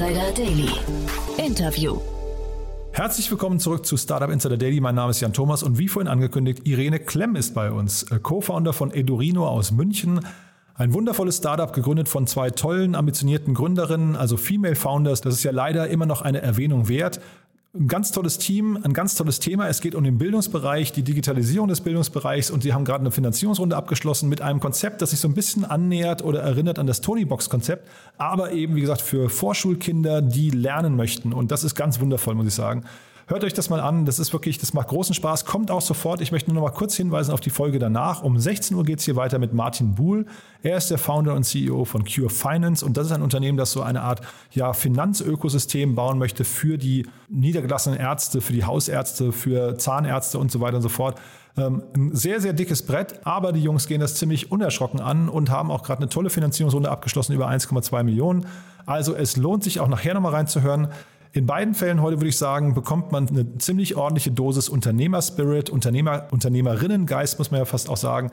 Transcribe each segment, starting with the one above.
Insider Daily. Interview. Herzlich willkommen zurück zu Startup Insider Daily. Mein Name ist Jan Thomas und wie vorhin angekündigt, Irene Klemm ist bei uns, äh, Co-Founder von Edurino aus München. Ein wundervolles Startup, gegründet von zwei tollen, ambitionierten Gründerinnen, also Female Founders. Das ist ja leider immer noch eine Erwähnung wert. Ein ganz tolles Team, ein ganz tolles Thema. Es geht um den Bildungsbereich, die Digitalisierung des Bildungsbereichs und sie haben gerade eine Finanzierungsrunde abgeschlossen mit einem Konzept, das sich so ein bisschen annähert oder erinnert an das Tonybox-Konzept, aber eben, wie gesagt, für Vorschulkinder, die lernen möchten. Und das ist ganz wundervoll, muss ich sagen. Hört euch das mal an. Das ist wirklich, das macht großen Spaß. Kommt auch sofort. Ich möchte nur noch mal kurz hinweisen auf die Folge danach. Um 16 Uhr geht es hier weiter mit Martin Buhl. Er ist der Founder und CEO von Cure Finance und das ist ein Unternehmen, das so eine Art ja, Finanzökosystem bauen möchte für die niedergelassenen Ärzte, für die Hausärzte, für Zahnärzte und so weiter und so fort. Ähm, ein sehr, sehr dickes Brett, aber die Jungs gehen das ziemlich unerschrocken an und haben auch gerade eine tolle Finanzierungsrunde abgeschlossen über 1,2 Millionen. Also es lohnt sich auch nachher nochmal reinzuhören. In beiden Fällen heute würde ich sagen, bekommt man eine ziemlich ordentliche Dosis Unternehmerspirit, Unternehmer, Unternehmerinnengeist, muss man ja fast auch sagen.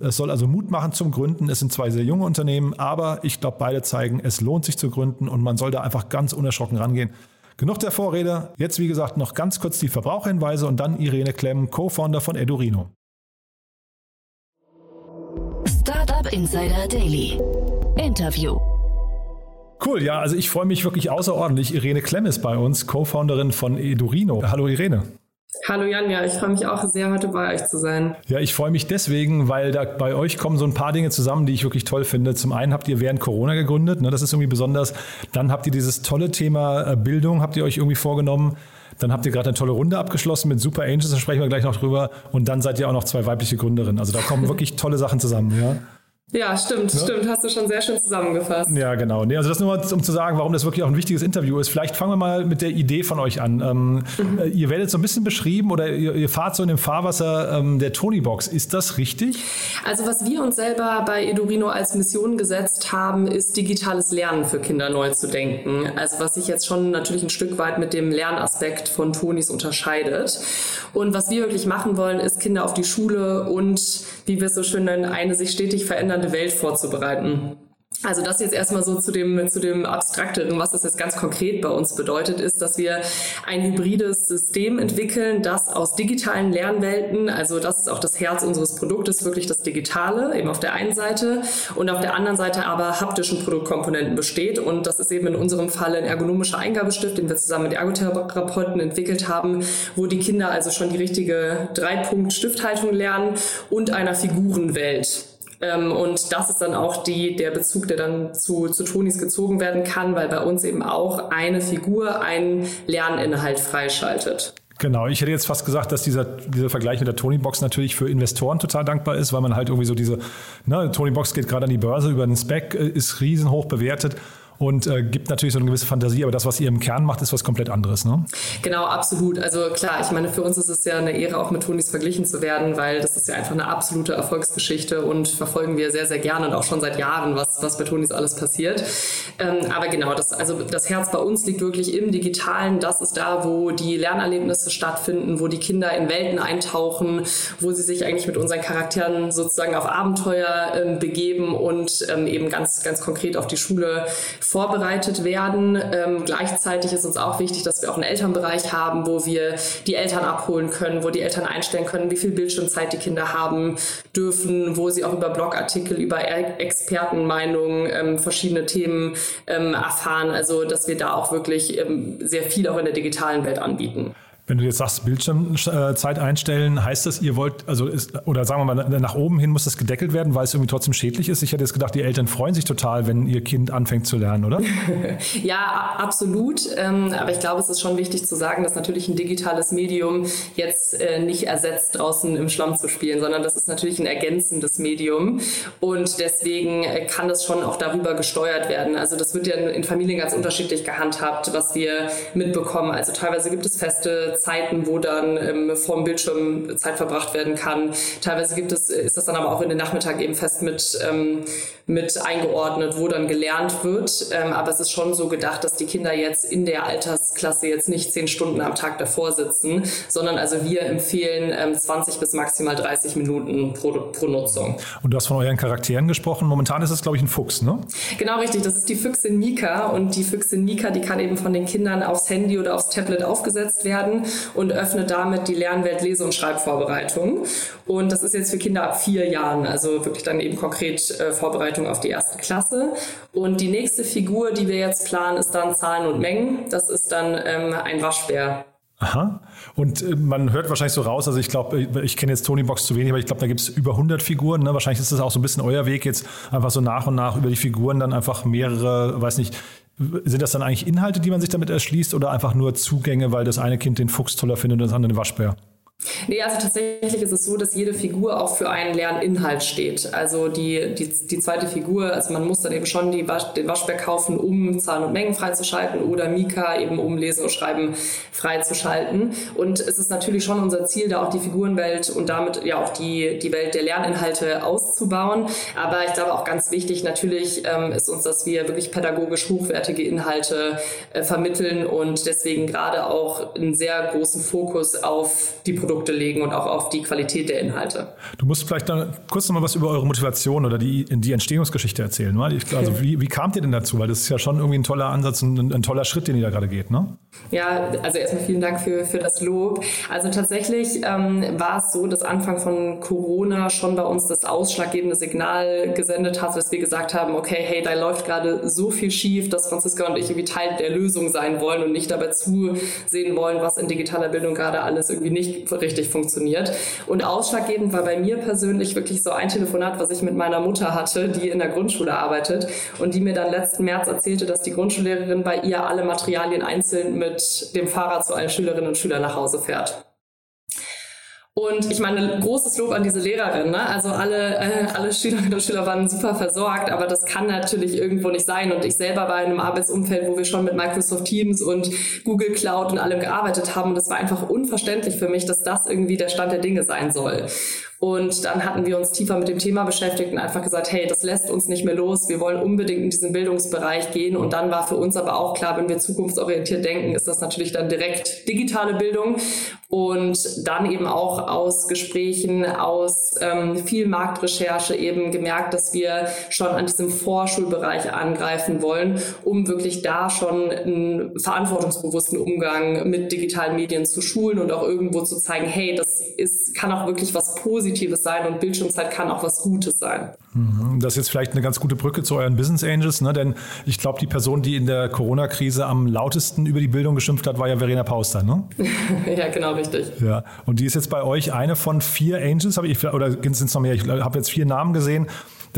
Es soll also Mut machen zum Gründen. Es sind zwei sehr junge Unternehmen, aber ich glaube, beide zeigen, es lohnt sich zu gründen und man soll da einfach ganz unerschrocken rangehen. Genug der Vorrede. Jetzt, wie gesagt, noch ganz kurz die Verbraucherhinweise und dann Irene Klemm, Co-Founder von Edurino. Startup Insider Daily. Interview. Cool, ja, also ich freue mich wirklich außerordentlich. Irene Klemm ist bei uns, Co-Founderin von Edurino. Hallo Irene. Hallo Jan, ja, ich freue mich auch sehr, heute bei euch zu sein. Ja, ich freue mich deswegen, weil da bei euch kommen so ein paar Dinge zusammen, die ich wirklich toll finde. Zum einen habt ihr während Corona gegründet, ne, das ist irgendwie besonders. Dann habt ihr dieses tolle Thema äh, Bildung, habt ihr euch irgendwie vorgenommen. Dann habt ihr gerade eine tolle Runde abgeschlossen mit Super Angels, da sprechen wir gleich noch drüber. Und dann seid ihr auch noch zwei weibliche Gründerinnen. Also da kommen wirklich tolle Sachen zusammen, ja. Ja, stimmt, ne? stimmt. Hast du schon sehr schön zusammengefasst. Ja, genau. Nee, also das nur mal, um zu sagen, warum das wirklich auch ein wichtiges Interview ist. Vielleicht fangen wir mal mit der Idee von euch an. Ähm, mhm. Äh, ihr werdet so ein bisschen beschrieben oder ihr, ihr fahrt so in dem Fahrwasser ähm, der Tony-Box. Ist das richtig? Also was wir uns selber bei Edurino als Mission gesetzt haben, ist digitales Lernen für Kinder neu zu denken. Also was sich jetzt schon natürlich ein Stück weit mit dem Lernaspekt von Tonis unterscheidet. Und was wir wirklich machen wollen, ist Kinder auf die Schule und, wie wir es so schön nennen, eine sich stetig verändernde verändernde Welt vorzubereiten. Also das jetzt erstmal so zu dem, zu dem Abstrakteren, was das jetzt ganz konkret bei uns bedeutet, ist, dass wir ein hybrides System entwickeln, das aus digitalen Lernwelten, also das ist auch das Herz unseres Produktes, wirklich das Digitale, eben auf der einen Seite und auf der anderen Seite aber haptischen Produktkomponenten besteht und das ist eben in unserem Fall ein ergonomischer Eingabestift, den wir zusammen mit Ergotherapeuten entwickelt haben, wo die Kinder also schon die richtige Drei-Punkt-Stifthaltung lernen und einer Figurenwelt. Ähm, und das ist dann auch die, der Bezug, der dann zu, zu Tonis gezogen werden kann, weil bei uns eben auch eine Figur einen Lerninhalt freischaltet. Genau, ich hätte jetzt fast gesagt, dass dieser, dieser Vergleich mit der Tony-Box natürlich für Investoren total dankbar ist, weil man halt irgendwie so diese, ne, Tony-Box geht gerade an die Börse über den Spec, äh, ist riesenhoch bewertet und äh, gibt natürlich so eine gewisse Fantasie, aber das, was ihr im Kern macht, ist was komplett anderes. Ne? Genau, absolut. Also klar, ich meine, für uns ist es ja eine Ehre, auch mit Tonis verglichen zu werden, weil das ist ja einfach eine absolute Erfolgsgeschichte und verfolgen wir sehr, sehr gerne und auch schon seit Jahren, was, was bei Tonis alles passiert. Ähm, aber genau, das, also das Herz bei uns liegt wirklich im Digitalen. Das ist da, wo die Lernerlebnisse stattfinden, wo die Kinder in Welten eintauchen, wo sie sich eigentlich mit unseren Charakteren sozusagen auf Abenteuer ähm, begeben und ähm, eben ganz, ganz konkret auf die Schule vorbereitet werden. Ähm, gleichzeitig ist uns auch wichtig, dass wir auch einen Elternbereich haben, wo wir die Eltern abholen können, wo die Eltern einstellen können, wie viel Bildschirmzeit die Kinder haben dürfen, wo sie auch über Blogartikel, über Expertenmeinungen ähm, verschiedene Themen ähm, erfahren. Also dass wir da auch wirklich ähm, sehr viel auch in der digitalen Welt anbieten. Wenn du jetzt sagst, Bildschirmzeit einstellen, heißt das, ihr wollt, also ist, oder sagen wir mal, nach oben hin muss das gedeckelt werden, weil es irgendwie trotzdem schädlich ist? Ich hätte jetzt gedacht, die Eltern freuen sich total, wenn ihr Kind anfängt zu lernen, oder? ja, absolut. Ähm, aber ich glaube, es ist schon wichtig zu sagen, dass natürlich ein digitales Medium jetzt äh, nicht ersetzt, draußen im Schlamm zu spielen, sondern das ist natürlich ein ergänzendes Medium. Und deswegen äh, kann das schon auch darüber gesteuert werden. Also das wird ja in Familien ganz unterschiedlich gehandhabt, was wir mitbekommen. Also teilweise gibt es feste Zeiten, wo dann ähm, vom Bildschirm Zeit verbracht werden kann. Teilweise gibt es, ist das dann aber auch in den Nachmittag eben fest mit, ähm, mit eingeordnet, wo dann gelernt wird. Ähm, aber es ist schon so gedacht, dass die Kinder jetzt in der Altersklasse jetzt nicht zehn Stunden am Tag davor sitzen, sondern also wir empfehlen ähm, 20 bis maximal 30 Minuten pro, pro Nutzung. Und du hast von euren Charakteren gesprochen. Momentan ist es, glaube ich, ein Fuchs, ne? Genau richtig. Das ist die Füchsin Mika. Und die Füchsin Mika, die kann eben von den Kindern aufs Handy oder aufs Tablet aufgesetzt werden und öffnet damit die Lernwelt Lese- und Schreibvorbereitung. Und das ist jetzt für Kinder ab vier Jahren, also wirklich dann eben konkret äh, Vorbereitung auf die erste Klasse. Und die nächste Figur, die wir jetzt planen, ist dann Zahlen und Mengen. Das ist dann ähm, ein Waschbär. Aha. Und äh, man hört wahrscheinlich so raus, also ich glaube, äh, ich kenne jetzt Tony Box zu wenig, aber ich glaube, da gibt es über 100 Figuren. Ne? Wahrscheinlich ist das auch so ein bisschen euer Weg, jetzt einfach so nach und nach über die Figuren dann einfach mehrere, weiß nicht, sind das dann eigentlich Inhalte, die man sich damit erschließt oder einfach nur Zugänge, weil das eine Kind den Fuchs toller findet und das andere den Waschbär? Nee, also tatsächlich ist es so, dass jede Figur auch für einen Lerninhalt steht. Also die, die, die zweite Figur, also man muss dann eben schon die den Waschbär kaufen, um Zahlen und Mengen freizuschalten oder Mika eben um Lesen und Schreiben freizuschalten. Und es ist natürlich schon unser Ziel, da auch die Figurenwelt und damit ja auch die, die Welt der Lerninhalte auszubauen. Aber ich glaube auch ganz wichtig natürlich ähm, ist uns, dass wir wirklich pädagogisch hochwertige Inhalte äh, vermitteln und deswegen gerade auch einen sehr großen Fokus auf die Produkte Produkte legen und auch auf die Qualität der Inhalte. Du musst vielleicht dann kurz noch mal was über eure Motivation oder die, die Entstehungsgeschichte erzählen. Ne? Also wie, wie kamt ihr denn dazu? Weil das ist ja schon irgendwie ein toller Ansatz und ein, ein toller Schritt, den ihr da gerade geht. Ne? Ja, also erstmal vielen Dank für, für das Lob. Also tatsächlich ähm, war es so, dass Anfang von Corona schon bei uns das ausschlaggebende Signal gesendet hat, dass wir gesagt haben, okay, hey, da läuft gerade so viel schief, dass Franziska und ich irgendwie Teil der Lösung sein wollen und nicht dabei zusehen wollen, was in digitaler Bildung gerade alles irgendwie nicht richtig funktioniert. Und ausschlaggebend war bei mir persönlich wirklich so ein Telefonat, was ich mit meiner Mutter hatte, die in der Grundschule arbeitet und die mir dann letzten März erzählte, dass die Grundschullehrerin bei ihr alle Materialien einzeln mit dem Fahrrad zu allen Schülerinnen und Schülern nach Hause fährt. Und ich meine, großes Lob an diese Lehrerin. Ne? Also alle, äh, alle Schülerinnen und Schüler waren super versorgt, aber das kann natürlich irgendwo nicht sein. Und ich selber war in einem Arbeitsumfeld, wo wir schon mit Microsoft Teams und Google Cloud und allem gearbeitet haben. Und es war einfach unverständlich für mich, dass das irgendwie der Stand der Dinge sein soll. Und dann hatten wir uns tiefer mit dem Thema beschäftigt und einfach gesagt, hey, das lässt uns nicht mehr los. Wir wollen unbedingt in diesen Bildungsbereich gehen. Und dann war für uns aber auch klar, wenn wir zukunftsorientiert denken, ist das natürlich dann direkt digitale Bildung. Und dann eben auch aus Gesprächen, aus ähm, viel Marktrecherche eben gemerkt, dass wir schon an diesem Vorschulbereich angreifen wollen, um wirklich da schon einen verantwortungsbewussten Umgang mit digitalen Medien zu schulen und auch irgendwo zu zeigen, hey, das ist, kann auch wirklich was Positives Positives sein und Bildschirmzeit kann auch was Gutes sein. Mhm. Das ist jetzt vielleicht eine ganz gute Brücke zu euren Business Angels, ne? denn ich glaube, die Person, die in der Corona-Krise am lautesten über die Bildung geschimpft hat, war ja Verena Pauster, ne? ja, genau, richtig. Ja, und die ist jetzt bei euch eine von vier Angels, habe ich, oder sind es noch mehr? Ich habe jetzt vier Namen gesehen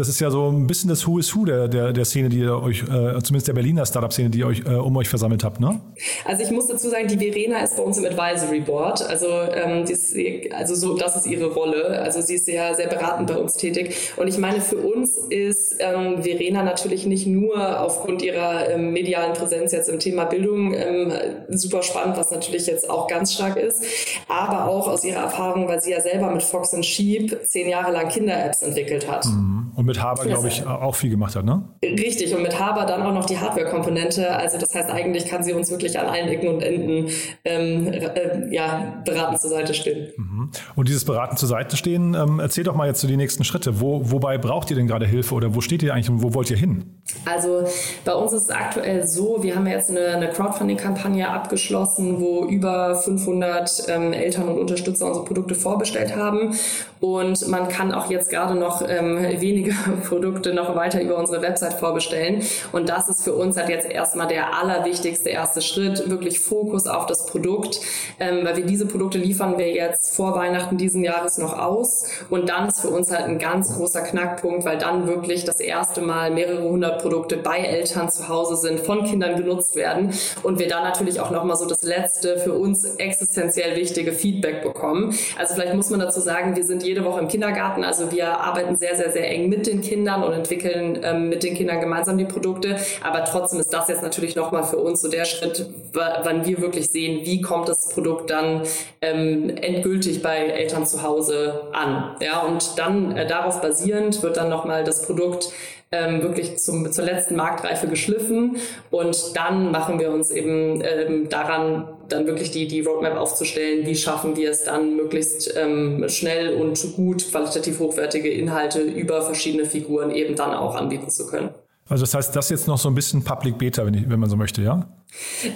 das ist ja so ein bisschen das Who is Who der, der, der Szene, die ihr euch, äh, zumindest der Berliner Startup-Szene, die ihr euch äh, um euch versammelt habt, ne? Also ich muss dazu sagen, die Verena ist bei uns im Advisory Board. Also, ähm, ist, also so, das ist ihre Rolle. Also sie ist sehr, sehr beratend bei uns tätig. Und ich meine, für uns ist ähm, Verena natürlich nicht nur aufgrund ihrer ähm, medialen Präsenz jetzt im Thema Bildung ähm, super spannend, was natürlich jetzt auch ganz stark ist, aber auch aus ihrer Erfahrung, weil sie ja selber mit Fox and Sheep zehn Jahre lang Kinder-Apps entwickelt hat. Mhm. Und mit Haber, glaube ich, auch viel gemacht hat, ne? Richtig, und mit Haber dann auch noch die Hardware-Komponente. Also das heißt, eigentlich kann sie uns wirklich an allen Ecken und Enden ähm, äh, ja, beratend zur Seite stehen. Mhm. Und dieses Beraten zur Seite stehen, ähm, erzähl doch mal jetzt so die nächsten Schritte. Wo, wobei braucht ihr denn gerade Hilfe oder wo steht ihr eigentlich und wo wollt ihr hin? Also bei uns ist es aktuell so, wir haben jetzt eine, eine Crowdfunding-Kampagne abgeschlossen, wo über 500 ähm, Eltern und Unterstützer unsere Produkte vorbestellt haben. Und man kann auch jetzt gerade noch ähm, wenige Produkte noch weiter über unsere Website vorbestellen. Und das ist für uns halt jetzt erstmal der allerwichtigste erste Schritt, wirklich Fokus auf das Produkt, ähm, weil wir diese Produkte liefern wir jetzt vor Weihnachten diesen Jahres noch aus. Und dann ist für uns halt ein ganz großer Knackpunkt, weil dann wirklich das erste Mal mehrere hundert Produkte bei Eltern zu Hause sind, von Kindern genutzt werden und wir dann natürlich auch nochmal so das letzte für uns existenziell wichtige Feedback bekommen. Also vielleicht muss man dazu sagen, wir sind jede Woche im Kindergarten. Also wir arbeiten sehr, sehr, sehr eng mit den Kindern und entwickeln ähm, mit den Kindern gemeinsam die Produkte. Aber trotzdem ist das jetzt natürlich nochmal für uns so der Schritt, wann wir wirklich sehen, wie kommt das Produkt dann ähm, endgültig bei Eltern zu Hause an. Ja, und dann äh, darauf basierend wird dann nochmal das Produkt ähm, wirklich zum, zur letzten Marktreife geschliffen und dann machen wir uns eben ähm, daran, dann wirklich die, die Roadmap aufzustellen, wie schaffen wir es dann möglichst ähm, schnell und gut qualitativ hochwertige Inhalte über verschiedene Figuren eben dann auch anbieten zu können. Also das heißt, das jetzt noch so ein bisschen Public Beta, wenn, ich, wenn man so möchte, ja?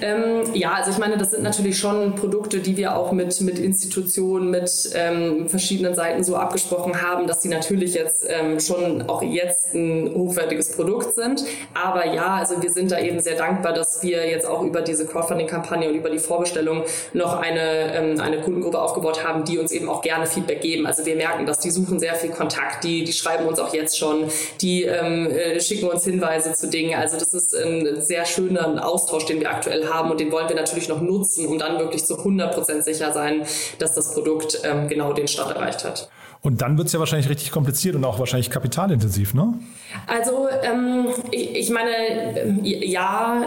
Ähm, ja, also ich meine, das sind natürlich schon Produkte, die wir auch mit, mit Institutionen, mit ähm, verschiedenen Seiten so abgesprochen haben, dass die natürlich jetzt ähm, schon auch jetzt ein hochwertiges Produkt sind. Aber ja, also wir sind da eben sehr dankbar, dass wir jetzt auch über diese Crowdfunding-Kampagne und über die Vorbestellung noch eine, ähm, eine Kundengruppe aufgebaut haben, die uns eben auch gerne Feedback geben. Also wir merken, dass die suchen sehr viel Kontakt, die, die schreiben uns auch jetzt schon, die ähm, äh, schicken uns Hinweise zu Dingen. Also das ist ein sehr schöner Austausch, den wir wir aktuell haben und den wollen wir natürlich noch nutzen, um dann wirklich zu 100% sicher sein, dass das Produkt ähm, genau den Stand erreicht hat. Und dann wird es ja wahrscheinlich richtig kompliziert und auch wahrscheinlich kapitalintensiv, ne? Also ähm, ich, ich, meine, ja,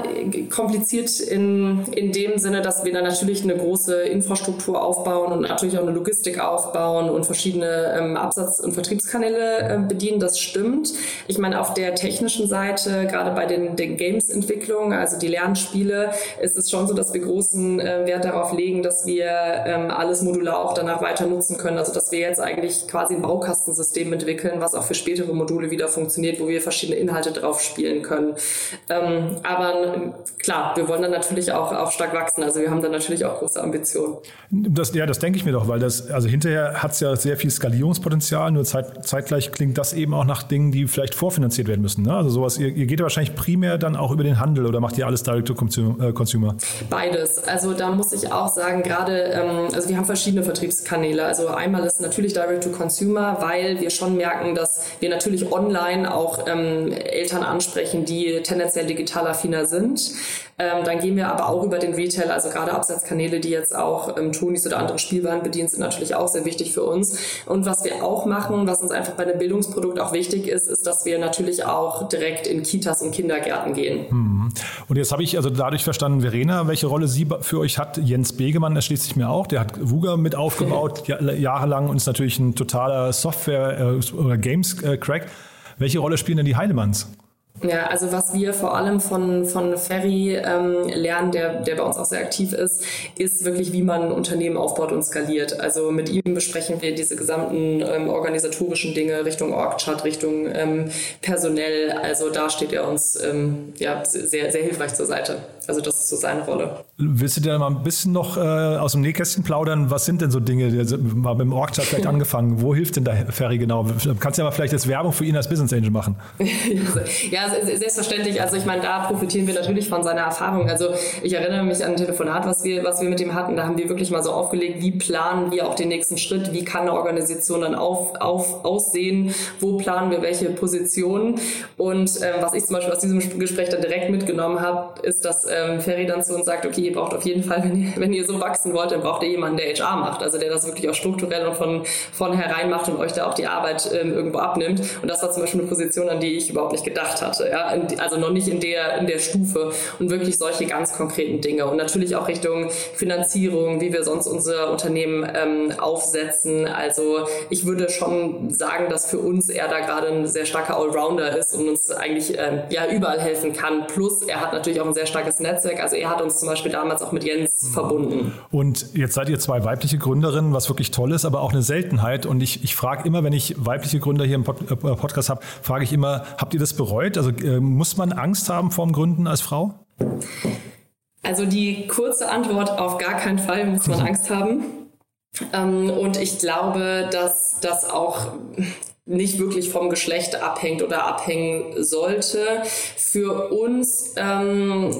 kompliziert in, in dem Sinne, dass wir da natürlich eine große Infrastruktur aufbauen und natürlich auch eine Logistik aufbauen und verschiedene ähm, Absatz- und Vertriebskanäle äh, bedienen, das stimmt. Ich meine, auf der technischen Seite, gerade bei den, den Games-Entwicklungen, also die Lernspiele, ist es schon so, dass wir großen äh, Wert darauf legen, dass wir ähm, alles modular auch danach weiter nutzen können. Also dass wir jetzt eigentlich quasi ein Baukastensystem entwickeln, was auch für spätere Module wieder funktioniert, wo wir verschiedene Inhalte drauf spielen können. Ähm, aber klar, wir wollen dann natürlich auch, auch stark wachsen. Also wir haben dann natürlich auch große Ambitionen. Das, ja, das denke ich mir doch, weil das, also hinterher hat es ja sehr viel Skalierungspotenzial, nur zeit, zeitgleich klingt das eben auch nach Dingen, die vielleicht vorfinanziert werden müssen. Ne? Also sowas, ihr, ihr geht ja wahrscheinlich primär dann auch über den Handel oder macht ihr alles direct to äh, consumer? Beides. Also da muss ich auch sagen, gerade, ähm, also wir haben verschiedene Vertriebskanäle. Also einmal ist natürlich direct to Consumer, weil wir schon merken, dass wir natürlich online auch ähm, Eltern ansprechen, die tendenziell digital affiner sind. Ähm, dann gehen wir aber auch über den Retail, also gerade Absatzkanäle, die jetzt auch ähm, Tonis oder andere Spielwaren bedienen, sind natürlich auch sehr wichtig für uns. Und was wir auch machen, was uns einfach bei einem Bildungsprodukt auch wichtig ist, ist, dass wir natürlich auch direkt in Kitas und Kindergärten gehen. Mhm. Und jetzt habe ich also dadurch verstanden, Verena, welche Rolle sie für euch hat. Jens Begemann erschließt sich mir auch. Der hat Wuga mit aufgebaut, jahrelang und ist natürlich ein totaler Software- äh, oder Games-Crack. Welche Rolle spielen denn die Heilemanns? Ja, also was wir vor allem von, von Ferry ähm, lernen, der, der bei uns auch sehr aktiv ist, ist wirklich, wie man ein Unternehmen aufbaut und skaliert. Also mit ihm besprechen wir diese gesamten ähm, organisatorischen Dinge Richtung Org-Chart, Richtung ähm, personell. Also da steht er uns ähm, ja, sehr, sehr hilfreich zur Seite. Also das ist so seine Rolle. Willst du dir mal ein bisschen noch äh, aus dem Nähkästchen plaudern? Was sind denn so Dinge? Mal mit dem Org-Chart vielleicht angefangen. Wo hilft denn der Ferry genau? Kannst du ja mal vielleicht jetzt Werbung für ihn als Business Angel machen. ja, selbstverständlich. Also ich meine, da profitieren wir natürlich von seiner Erfahrung. Also ich erinnere mich an ein Telefonat, was wir, was wir mit ihm hatten. Da haben wir wirklich mal so aufgelegt, wie planen wir auch den nächsten Schritt? Wie kann eine Organisation dann auf, auf, aussehen? Wo planen wir welche Positionen? Und äh, was ich zum Beispiel aus diesem Gespräch dann direkt mitgenommen habe, ist, dass äh, ähm, Ferry dann zu uns sagt, okay, ihr braucht auf jeden Fall, wenn ihr, wenn ihr so wachsen wollt, dann braucht ihr jemanden, der HR macht, also der das wirklich auch strukturell und von vornherein macht und euch da auch die Arbeit ähm, irgendwo abnimmt. Und das war zum Beispiel eine Position, an die ich überhaupt nicht gedacht hatte. Ja? Also noch nicht in der, in der Stufe und wirklich solche ganz konkreten Dinge. Und natürlich auch Richtung Finanzierung, wie wir sonst unser Unternehmen ähm, aufsetzen. Also ich würde schon sagen, dass für uns er da gerade ein sehr starker Allrounder ist und uns eigentlich ähm, ja überall helfen kann. Plus er hat natürlich auch ein sehr starkes Netzwerk. Also er hat uns zum Beispiel damals auch mit Jens mhm. verbunden. Und jetzt seid ihr zwei weibliche Gründerinnen, was wirklich toll ist, aber auch eine Seltenheit. Und ich, ich frage immer, wenn ich weibliche Gründer hier im Pod, äh, Podcast habe, frage ich immer, habt ihr das bereut? Also äh, muss man Angst haben vorm Gründen als Frau? Also die kurze Antwort, auf gar keinen Fall muss man Angst haben. Ähm, und ich glaube, dass das auch nicht wirklich vom Geschlecht abhängt oder abhängen sollte. Für uns ähm,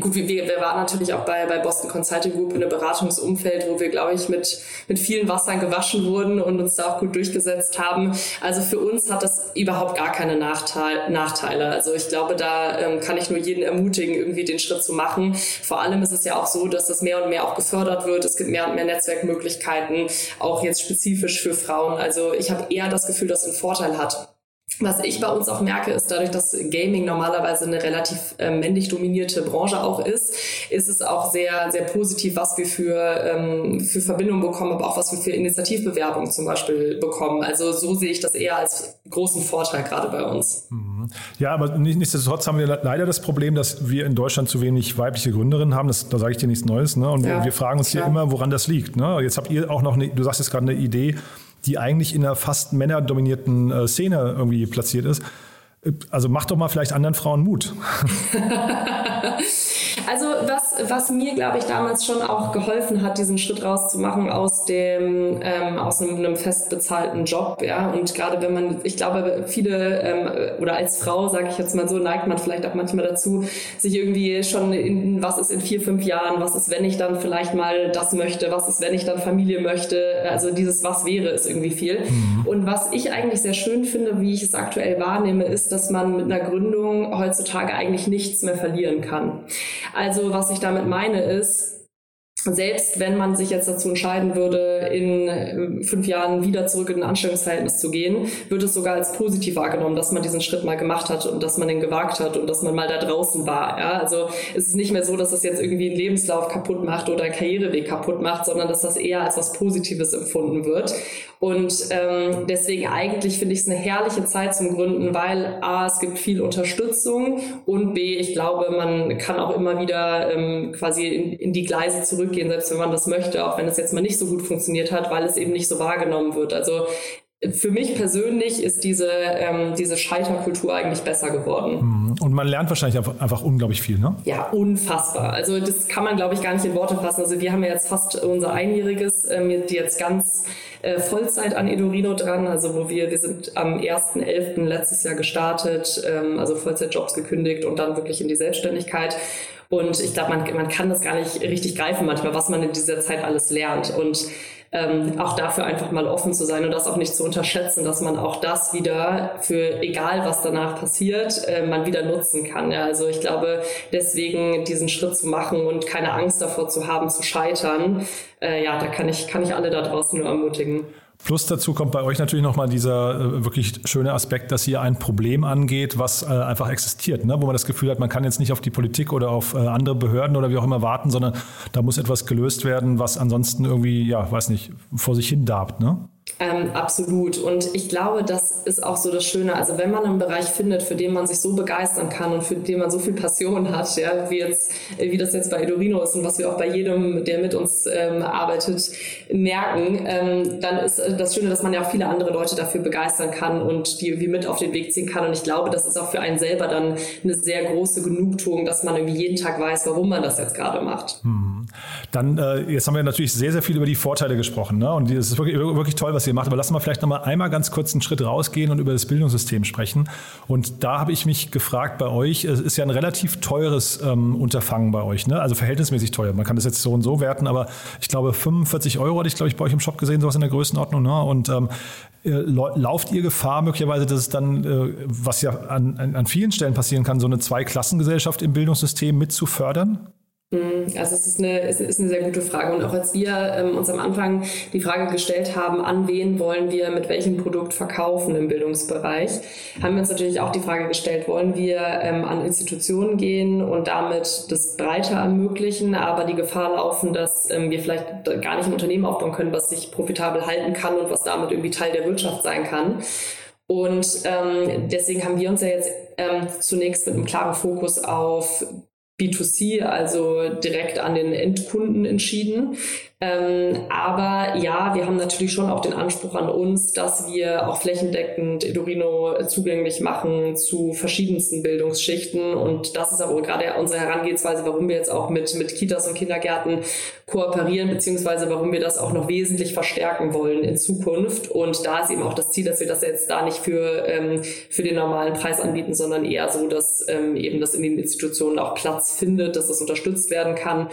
gut, wir, wir waren natürlich auch bei, bei Boston Consulting Group in einem Beratungsumfeld, wo wir, glaube ich, mit, mit vielen Wassern gewaschen wurden und uns da auch gut durchgesetzt haben. Also für uns hat das überhaupt gar keine Nachteil, Nachteile. Also ich glaube, da ähm, kann ich nur jeden ermutigen, irgendwie den Schritt zu machen. Vor allem ist es ja auch so, dass das mehr und mehr auch gefördert wird. Es gibt mehr und mehr Netzwerkmöglichkeiten, auch jetzt spezifisch für Frauen. Also ich habe eher das Gefühl, dass es einen Vorteil hat. Was ich bei uns auch merke, ist dadurch, dass Gaming normalerweise eine relativ äh, männlich dominierte Branche auch ist, ist es auch sehr, sehr positiv, was wir für, ähm, für Verbindungen bekommen, aber auch was wir für Initiativbewerbungen zum Beispiel bekommen. Also so sehe ich das eher als großen Vorteil gerade bei uns. Mhm. Ja, aber nichtsdestotrotz haben wir leider das Problem, dass wir in Deutschland zu wenig weibliche Gründerinnen haben. Das, da sage ich dir nichts Neues. Ne? Und ja, wir fragen uns klar. hier immer, woran das liegt. Ne? Jetzt habt ihr auch noch, eine, du sagst jetzt gerade eine Idee, die eigentlich in einer fast männerdominierten äh, Szene irgendwie platziert ist. Äh, also mach doch mal vielleicht anderen Frauen Mut. Also was, was mir, glaube ich, damals schon auch geholfen hat, diesen Schritt rauszumachen aus dem ähm, aus einem, einem fest bezahlten Job, ja. Und gerade wenn man, ich glaube, viele ähm, oder als Frau, sage ich jetzt mal so, neigt man vielleicht auch manchmal dazu, sich irgendwie schon in was ist in vier, fünf Jahren, was ist, wenn ich dann vielleicht mal das möchte, was ist, wenn ich dann Familie möchte. Also dieses Was wäre ist irgendwie viel. Mhm. Und was ich eigentlich sehr schön finde, wie ich es aktuell wahrnehme, ist, dass man mit einer Gründung heutzutage eigentlich nichts mehr verlieren kann. Also was ich damit meine ist, selbst wenn man sich jetzt dazu entscheiden würde, in äh, fünf Jahren wieder zurück in ein Anstellungsverhältnis zu gehen, wird es sogar als positiv wahrgenommen, dass man diesen Schritt mal gemacht hat und dass man den gewagt hat und dass man mal da draußen war. Ja? Also es ist nicht mehr so, dass das jetzt irgendwie einen Lebenslauf kaputt macht oder einen Karriereweg kaputt macht, sondern dass das eher als was Positives empfunden wird. Und ähm, deswegen eigentlich finde ich es eine herrliche Zeit zum Gründen, weil A, es gibt viel Unterstützung und B, ich glaube, man kann auch immer wieder ähm, quasi in, in die Gleise zurückgehen, selbst wenn man das möchte, auch wenn es jetzt mal nicht so gut funktioniert hat, weil es eben nicht so wahrgenommen wird. Also für mich persönlich ist diese, ähm, diese Scheiterkultur eigentlich besser geworden. Mhm. Und man lernt wahrscheinlich einfach, einfach, unglaublich viel, ne? Ja, unfassbar. Also das kann man, glaube ich, gar nicht in Worte fassen. Also wir haben ja jetzt fast unser Einjähriges, ähm, jetzt ganz äh, Vollzeit an Edorino dran, also wo wir, wir sind am 1.11. letztes Jahr gestartet, ähm, also Vollzeitjobs gekündigt und dann wirklich in die Selbstständigkeit. Und ich glaube, man, man kann das gar nicht richtig greifen manchmal, was man in dieser Zeit alles lernt. Und ähm, auch dafür einfach mal offen zu sein und das auch nicht zu unterschätzen, dass man auch das wieder für egal was danach passiert, äh, man wieder nutzen kann. Ja, also ich glaube, deswegen diesen Schritt zu machen und keine Angst davor zu haben, zu scheitern, äh, ja, da kann ich, kann ich alle da draußen nur ermutigen. Plus dazu kommt bei euch natürlich nochmal dieser äh, wirklich schöne Aspekt, dass ihr ein Problem angeht, was äh, einfach existiert, ne? wo man das Gefühl hat, man kann jetzt nicht auf die Politik oder auf äh, andere Behörden oder wie auch immer warten, sondern da muss etwas gelöst werden, was ansonsten irgendwie, ja, weiß nicht, vor sich hin darbt. Ne? Ähm, absolut. Und ich glaube, das ist auch so das Schöne. Also wenn man einen Bereich findet, für den man sich so begeistern kann und für den man so viel Passion hat, ja, wie jetzt, wie das jetzt bei Edorino ist und was wir auch bei jedem, der mit uns ähm, arbeitet, merken, ähm, dann ist das Schöne, dass man ja auch viele andere Leute dafür begeistern kann und die irgendwie mit auf den Weg ziehen kann. Und ich glaube, das ist auch für einen selber dann eine sehr große Genugtuung, dass man irgendwie jeden Tag weiß, warum man das jetzt gerade macht. Hm. Dann, äh, jetzt haben wir natürlich sehr, sehr viel über die Vorteile gesprochen. Ne? Und es ist wirklich, wirklich toll, was ihr macht. Aber lassen wir vielleicht noch mal einmal ganz kurz einen Schritt rausgehen und über das Bildungssystem sprechen. Und da habe ich mich gefragt bei euch, es ist ja ein relativ teures ähm, Unterfangen bei euch, ne? also verhältnismäßig teuer. Man kann das jetzt so und so werten, aber ich glaube 45 Euro hatte ich, glaube ich, bei euch im Shop gesehen, sowas in der Größenordnung. Ne? Und ähm, äh, lauft ihr Gefahr möglicherweise, dass es dann, äh, was ja an, an vielen Stellen passieren kann, so eine Zweiklassengesellschaft im Bildungssystem mit zu fördern? Mhm. Also es ist eine, es ist eine sehr gute Frage. Und auch als wir ähm, uns am Anfang die Frage gestellt haben, an wen wollen wir mit welchem Produkt verkaufen im Bildungsbereich, haben wir uns natürlich auch die Frage gestellt, wollen wir ähm, an Institutionen gehen und damit das breiter ermöglichen, aber die Gefahr laufen, dass ähm, wir vielleicht gar nicht ein Unternehmen aufbauen können, was sich profitabel halten kann und was damit irgendwie Teil der Wirtschaft sein kann. Und ähm, deswegen haben wir uns ja jetzt ähm, zunächst mit einem klaren Fokus auf B2C, also direkt an den Endkunden entschieden. Ähm, aber ja, wir haben natürlich schon auch den Anspruch an uns, dass wir auch flächendeckend Edurino zugänglich machen zu verschiedensten Bildungsschichten. Und das ist aber gerade unsere Herangehensweise, warum wir jetzt auch mit, mit Kitas und Kindergärten kooperieren, beziehungsweise warum wir das auch noch wesentlich verstärken wollen in Zukunft. Und da ist eben auch das Ziel, dass wir das jetzt da nicht für, ähm, für den normalen Preis anbieten, sondern eher so, dass ähm, eben das in den Institutionen auch Platz findet, dass das unterstützt werden kann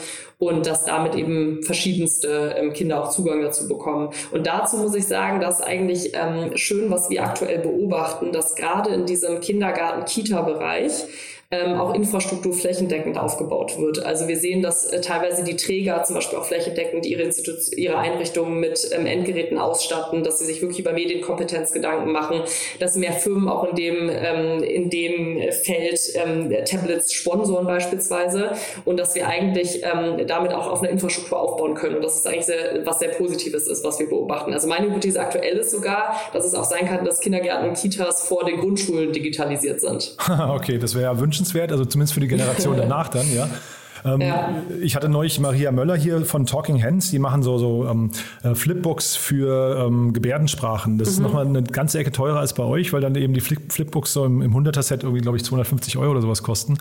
und dass damit eben verschiedenste ähm, Kinder auch Zugang dazu bekommen. Und dazu muss ich sagen, dass eigentlich ähm, schön, was wir aktuell beobachten, dass gerade in diesem Kindergarten-Kita-Bereich ähm, auch Infrastruktur flächendeckend aufgebaut wird. Also wir sehen, dass äh, teilweise die Träger zum Beispiel auch flächendeckend ihre, ihre Einrichtungen mit ähm, Endgeräten ausstatten, dass sie sich wirklich über Medienkompetenz Gedanken machen, dass mehr Firmen auch in dem, ähm, in dem Feld ähm, Tablets sponsoren beispielsweise und dass wir eigentlich ähm, damit auch auf eine Infrastruktur aufbauen können. Und das ist eigentlich sehr, was sehr Positives ist, was wir beobachten. Also meine Hypothese aktuell ist sogar, dass es auch sein kann, dass Kindergärten und Kitas vor den Grundschulen digitalisiert sind. okay, das wäre ja wünschenswert wünschenswert, also zumindest für die Generation danach dann, ja. Ähm, ja. Ich hatte neulich Maria Möller hier von Talking Hands, die machen so, so ähm, äh, Flipbooks für ähm, Gebärdensprachen. Das mhm. ist nochmal eine ganze Ecke teurer als bei euch, weil dann eben die Flip Flipbooks so im, im 100er-Set irgendwie, glaube ich, 250 Euro oder sowas kosten.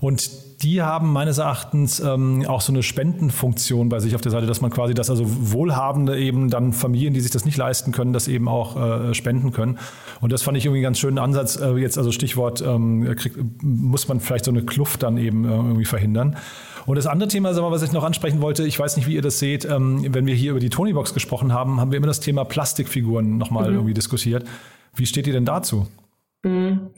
Und die haben meines Erachtens ähm, auch so eine Spendenfunktion bei sich auf der Seite, dass man quasi das, also Wohlhabende eben dann Familien, die sich das nicht leisten können, das eben auch äh, spenden können. Und das fand ich irgendwie einen ganz schönen Ansatz. Äh, jetzt also Stichwort, ähm, krieg, muss man vielleicht so eine Kluft dann eben äh, irgendwie verhindern. Und das andere Thema, was ich noch ansprechen wollte, ich weiß nicht, wie ihr das seht, ähm, wenn wir hier über die Tonybox gesprochen haben, haben wir immer das Thema Plastikfiguren nochmal mhm. irgendwie diskutiert. Wie steht ihr denn dazu? Mhm.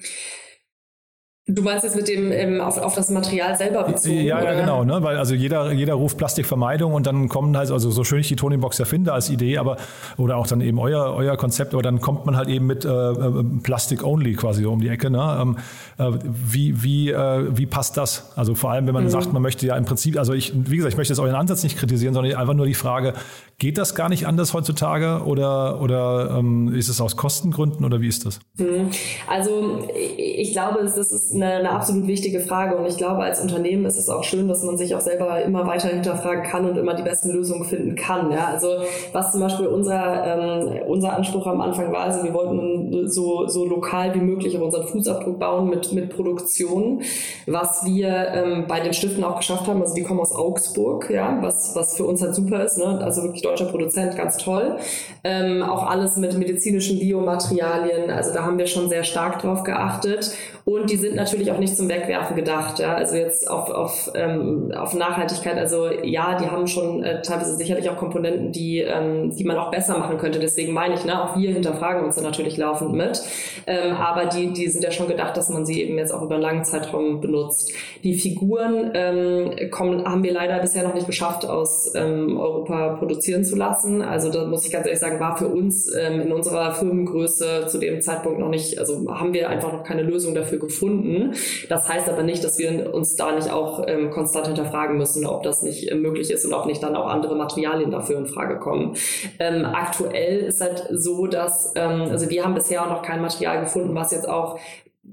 Du meinst jetzt mit dem ähm, auf, auf das Material selber bezogen? Ja, ja, genau, ne? Weil also jeder, jeder ruft Plastikvermeidung und dann kommen halt, also so schön ich die Tonybox erfinde als Idee, aber oder auch dann eben euer, euer Konzept, aber dann kommt man halt eben mit äh, äh Plastik only quasi um die Ecke. Ne? Ähm, äh, wie, wie, äh, wie passt das? Also vor allem, wenn man mhm. sagt, man möchte ja im Prinzip, also ich, wie gesagt, ich möchte jetzt euren Ansatz nicht kritisieren, sondern einfach nur die Frage, Geht das gar nicht anders heutzutage oder, oder ähm, ist es aus Kostengründen oder wie ist das? Mhm. Also ich glaube, das ist eine, eine, absolut wichtige Frage und ich glaube, als Unternehmen ist es auch schön, dass man sich auch selber immer weiter hinterfragen kann und immer die besten Lösungen finden kann. Ja? Also was zum Beispiel unser, ähm, unser Anspruch am Anfang war, also wir wollten so, so lokal wie möglich auf unseren Fußabdruck bauen mit, mit Produktion, was wir ähm, bei den Stiften auch geschafft haben. Also die kommen aus Augsburg, ja, was, was für uns halt super ist. Ne? Also wirklich deutscher Produzent, ganz toll. Ähm, auch alles mit medizinischen Biomaterialien, also da haben wir schon sehr stark drauf geachtet. Und die sind natürlich auch nicht zum Wegwerfen gedacht. Ja? Also jetzt auf, auf, ähm, auf Nachhaltigkeit, also ja, die haben schon äh, teilweise sicherlich auch Komponenten, die, ähm, die man auch besser machen könnte. Deswegen meine ich, ne, auch wir hinterfragen uns da natürlich laufend mit. Ähm, aber die, die sind ja schon gedacht, dass man sie eben jetzt auch über einen langen Zeitraum benutzt. Die Figuren ähm, kommen, haben wir leider bisher noch nicht geschafft, aus ähm, Europa produzieren zu lassen. Also da muss ich ganz ehrlich sagen, war für uns ähm, in unserer Firmengröße zu dem Zeitpunkt noch nicht, also haben wir einfach noch keine Lösung dafür gefunden. Das heißt aber nicht, dass wir uns da nicht auch ähm, konstant hinterfragen müssen, ob das nicht äh, möglich ist und ob nicht dann auch andere Materialien dafür in Frage kommen. Ähm, aktuell ist halt so, dass, ähm, also wir haben bisher auch noch kein Material gefunden, was jetzt auch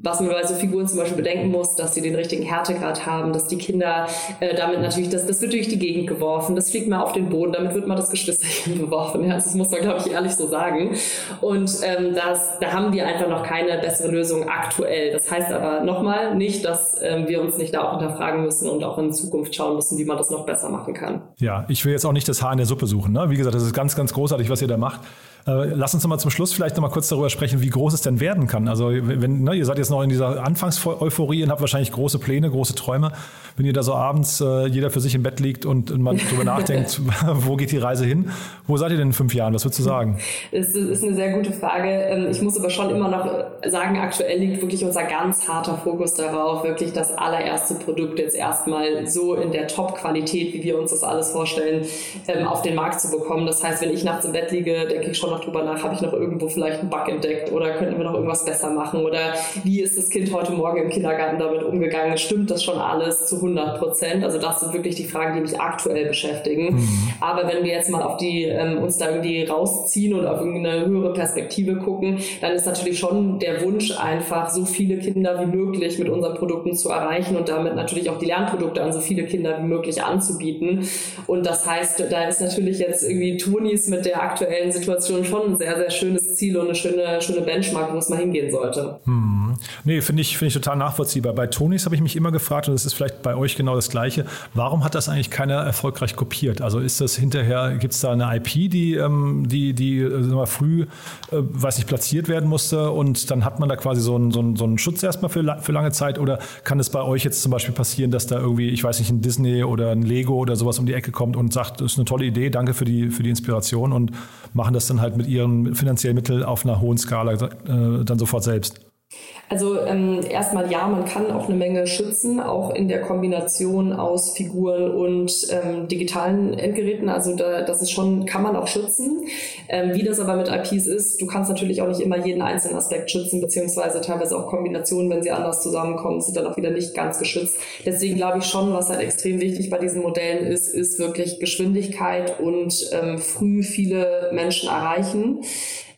was man bei so Figuren zum Beispiel bedenken muss, dass sie den richtigen Härtegrad haben, dass die Kinder äh, damit natürlich, das, das wird durch die Gegend geworfen, das fliegt mal auf den Boden, damit wird mal das Geschwisterchen beworfen. Ja, das muss man, glaube ich, ehrlich so sagen. Und ähm, das, da haben wir einfach noch keine bessere Lösung aktuell. Das heißt aber nochmal nicht, dass ähm, wir uns nicht da auch hinterfragen müssen und auch in Zukunft schauen müssen, wie man das noch besser machen kann. Ja, ich will jetzt auch nicht das Haar in der Suppe suchen. Ne? Wie gesagt, das ist ganz, ganz großartig, was ihr da macht. Äh, lass uns mal zum Schluss vielleicht noch mal kurz darüber sprechen, wie groß es denn werden kann. Also wenn ne, ihr seid jetzt noch in dieser Anfangseuphorie und habt wahrscheinlich große Pläne, große Träume. Wenn ihr da so abends äh, jeder für sich im Bett liegt und, und man darüber nachdenkt, wo geht die Reise hin? Wo seid ihr denn in fünf Jahren? Was würdest du sagen? Das ist eine sehr gute Frage. Ähm, ich muss aber schon immer noch sagen, aktuell liegt wirklich unser ganz harter Fokus darauf, wirklich das allererste Produkt jetzt erstmal so in der Top-Qualität, wie wir uns das alles vorstellen, ähm, auf den Markt zu bekommen. Das heißt, wenn ich nachts im Bett liege, denke ich schon noch drüber nach, habe ich noch irgendwo vielleicht einen Bug entdeckt oder könnten wir noch irgendwas besser machen oder wie ist das Kind heute Morgen im Kindergarten damit umgegangen, stimmt das schon alles zu 100 Prozent? Also das sind wirklich die Fragen, die mich aktuell beschäftigen. Mhm. Aber wenn wir jetzt mal auf die, ähm, uns da irgendwie rausziehen und auf irgendeine höhere Perspektive gucken, dann ist natürlich schon der Wunsch einfach, so viele Kinder wie möglich mit unseren Produkten zu erreichen und damit natürlich auch die Lernprodukte an so viele Kinder wie möglich anzubieten. Und das heißt, da ist natürlich jetzt irgendwie Tonis mit der aktuellen Situation schon ein sehr, sehr schönes Ziel und eine schöne, schöne Benchmark, wo es mal hingehen sollte. Hm. Nee, finde ich, finde ich total nachvollziehbar. Bei Tonis habe ich mich immer gefragt, und das ist vielleicht bei euch genau das Gleiche, warum hat das eigentlich keiner erfolgreich kopiert? Also ist das hinterher, gibt es da eine IP, die, ähm, die, die äh, früh, äh, weiß nicht, platziert werden musste und dann hat man da quasi so einen, so einen, so einen Schutz erstmal für, für lange Zeit? Oder kann es bei euch jetzt zum Beispiel passieren, dass da irgendwie, ich weiß nicht, ein Disney oder ein Lego oder sowas um die Ecke kommt und sagt, das ist eine tolle Idee, danke für die, für die Inspiration und machen das dann halt mit ihren finanziellen Mitteln auf einer hohen Skala äh, dann sofort selbst? Also ähm, erstmal ja, man kann auch eine Menge schützen, auch in der Kombination aus Figuren und ähm, digitalen Endgeräten. Also da, das ist schon, kann man auch schützen. Ähm, wie das aber mit IPs ist, du kannst natürlich auch nicht immer jeden einzelnen Aspekt schützen, beziehungsweise teilweise auch Kombinationen, wenn sie anders zusammenkommen, sind dann auch wieder nicht ganz geschützt. Deswegen glaube ich schon, was halt extrem wichtig bei diesen Modellen ist, ist wirklich Geschwindigkeit und ähm, früh viele Menschen erreichen.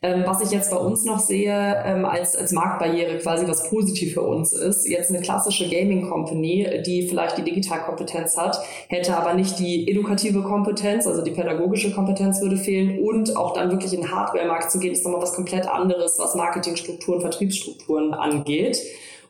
Ähm, was ich jetzt bei uns noch sehe ähm, als, als Marktbarriere quasi, was positiv für uns ist, jetzt eine klassische Gaming Company, die vielleicht die Digitalkompetenz hat, hätte aber nicht die edukative Kompetenz, also die pädagogische Kompetenz würde fehlen und auch dann wirklich in den Hardware-Markt zu gehen, ist nochmal was komplett anderes, was Marketingstrukturen, Vertriebsstrukturen angeht.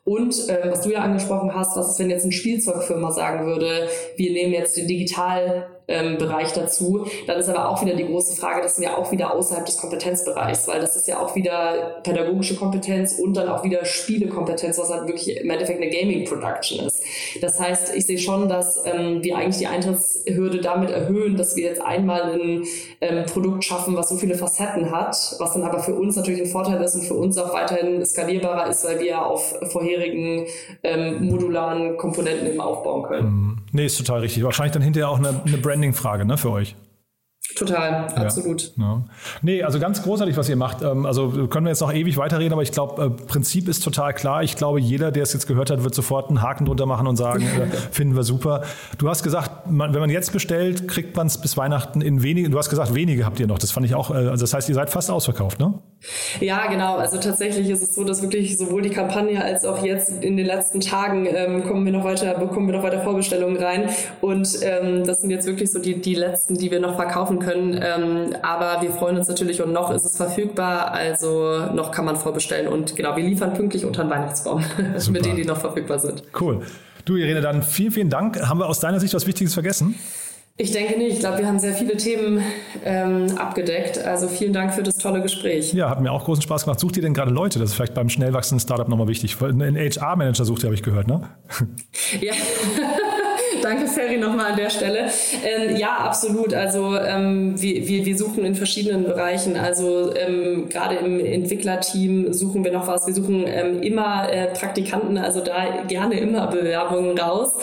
Und ähm, was du ja angesprochen hast, was ist, wenn jetzt eine Spielzeugfirma sagen würde, wir nehmen jetzt den Digital ähm, Bereich dazu. Dann ist aber auch wieder die große Frage, das sind ja auch wieder außerhalb des Kompetenzbereichs, weil das ist ja auch wieder pädagogische Kompetenz und dann auch wieder Spielekompetenz, was halt wirklich im Endeffekt eine Gaming Production ist. Das heißt, ich sehe schon, dass ähm, wir eigentlich die Eintrittshürde damit erhöhen, dass wir jetzt einmal ein ähm, Produkt schaffen, was so viele Facetten hat, was dann aber für uns natürlich ein Vorteil ist und für uns auch weiterhin skalierbarer ist, weil wir auf vorherigen ähm, modularen Komponenten eben aufbauen können. Mhm. Nee, ist total richtig. Wahrscheinlich dann hinterher auch eine, eine Branding-Frage ne, für euch. Total, absolut. Ja, ja. Nee, also ganz großartig, was ihr macht. Ähm, also können wir jetzt noch ewig weiterreden, aber ich glaube, äh, Prinzip ist total klar. Ich glaube, jeder, der es jetzt gehört hat, wird sofort einen Haken drunter machen und sagen, äh, finden wir super. Du hast gesagt, wenn man jetzt bestellt, kriegt man es bis Weihnachten in wenigen. Du hast gesagt, wenige habt ihr noch. Das fand ich auch, äh, also das heißt, ihr seid fast ausverkauft, ne? Ja, genau. Also tatsächlich ist es so, dass wirklich sowohl die Kampagne als auch jetzt in den letzten Tagen ähm, kommen wir noch weiter, bekommen wir noch weiter Vorbestellungen rein. Und ähm, das sind jetzt wirklich so die, die letzten, die wir noch verkaufen können. Ähm, aber wir freuen uns natürlich und noch ist es verfügbar. Also noch kann man vorbestellen. Und genau, wir liefern pünktlich unter den Weihnachtsbaum mit denen, die noch verfügbar sind. Cool. Du, Irene, dann vielen, vielen Dank. Haben wir aus deiner Sicht was Wichtiges vergessen? Ich denke nicht. Ich glaube, wir haben sehr viele Themen ähm, abgedeckt. Also vielen Dank für das tolle Gespräch. Ja, hat mir auch großen Spaß gemacht. Sucht ihr denn gerade Leute? Das ist vielleicht beim schnell wachsenden Startup nochmal wichtig. Ein HR-Manager sucht ihr, habe ich gehört, ne? Ja. Danke, Ferry, nochmal an der Stelle. Ähm, ja, absolut. Also ähm, wir, wir, wir suchen in verschiedenen Bereichen. Also ähm, gerade im Entwicklerteam suchen wir noch was. Wir suchen ähm, immer äh, Praktikanten, also da gerne immer Bewerbungen raus.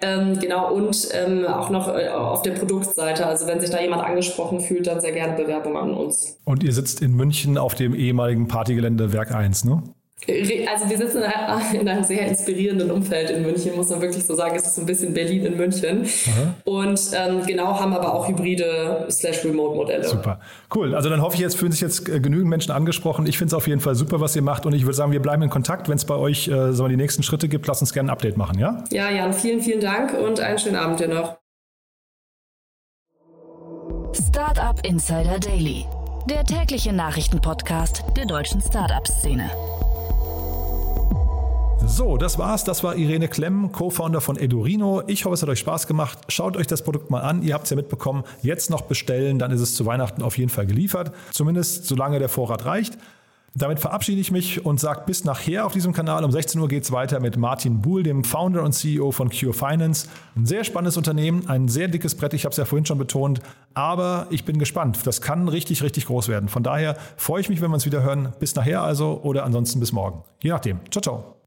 Ähm, genau, und ähm, auch noch äh, auf der Produktseite. Also wenn sich da jemand angesprochen fühlt, dann sehr gerne Bewerbung an uns. Und ihr sitzt in München auf dem ehemaligen Partygelände Werk 1, ne? Also wir sitzen in einem sehr inspirierenden Umfeld in München, muss man wirklich so sagen. Es ist so ein bisschen Berlin in München. Aha. Und ähm, genau haben aber auch hybride slash Remote-Modelle. Super. Cool. Also dann hoffe ich, jetzt fühlen sich jetzt äh, genügend Menschen angesprochen. Ich finde es auf jeden Fall super, was ihr macht. Und ich würde sagen, wir bleiben in Kontakt. Wenn es bei euch äh, so die nächsten Schritte gibt, lasst uns gerne ein Update machen, ja? Ja, Jan, vielen, vielen Dank und einen schönen Abend dir noch. Startup Insider Daily, der tägliche Nachrichtenpodcast der deutschen Startup-Szene. So, das war's. Das war Irene Klemm, Co-Founder von Edurino. Ich hoffe, es hat euch Spaß gemacht. Schaut euch das Produkt mal an. Ihr habt es ja mitbekommen. Jetzt noch bestellen, dann ist es zu Weihnachten auf jeden Fall geliefert. Zumindest solange der Vorrat reicht. Damit verabschiede ich mich und sage bis nachher auf diesem Kanal. Um 16 Uhr geht es weiter mit Martin Buhl, dem Founder und CEO von Cure Finance. Ein sehr spannendes Unternehmen, ein sehr dickes Brett, ich habe es ja vorhin schon betont. Aber ich bin gespannt. Das kann richtig, richtig groß werden. Von daher freue ich mich, wenn wir uns wieder hören. Bis nachher also oder ansonsten bis morgen. Je nachdem. Ciao, ciao.